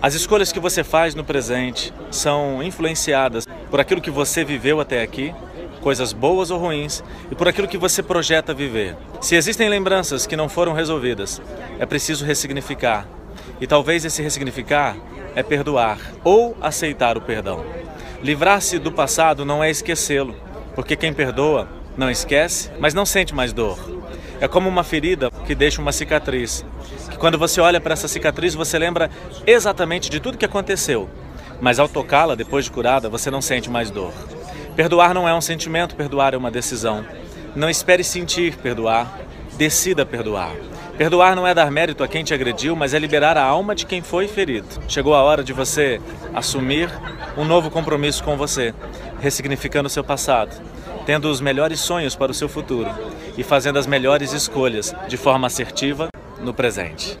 As escolhas que você faz no presente são influenciadas por aquilo que você viveu até aqui, coisas boas ou ruins, e por aquilo que você projeta viver. Se existem lembranças que não foram resolvidas, é preciso ressignificar. E talvez esse ressignificar é perdoar ou aceitar o perdão. Livrar-se do passado não é esquecê-lo, porque quem perdoa não esquece, mas não sente mais dor. É como uma ferida que deixa uma cicatriz. Que quando você olha para essa cicatriz, você lembra exatamente de tudo que aconteceu. Mas ao tocá-la, depois de curada, você não sente mais dor. Perdoar não é um sentimento, perdoar é uma decisão. Não espere sentir perdoar, decida perdoar. Perdoar não é dar mérito a quem te agrediu, mas é liberar a alma de quem foi ferido. Chegou a hora de você assumir um novo compromisso com você, ressignificando seu passado tendo os melhores sonhos para o seu futuro e fazendo as melhores escolhas de forma assertiva no presente.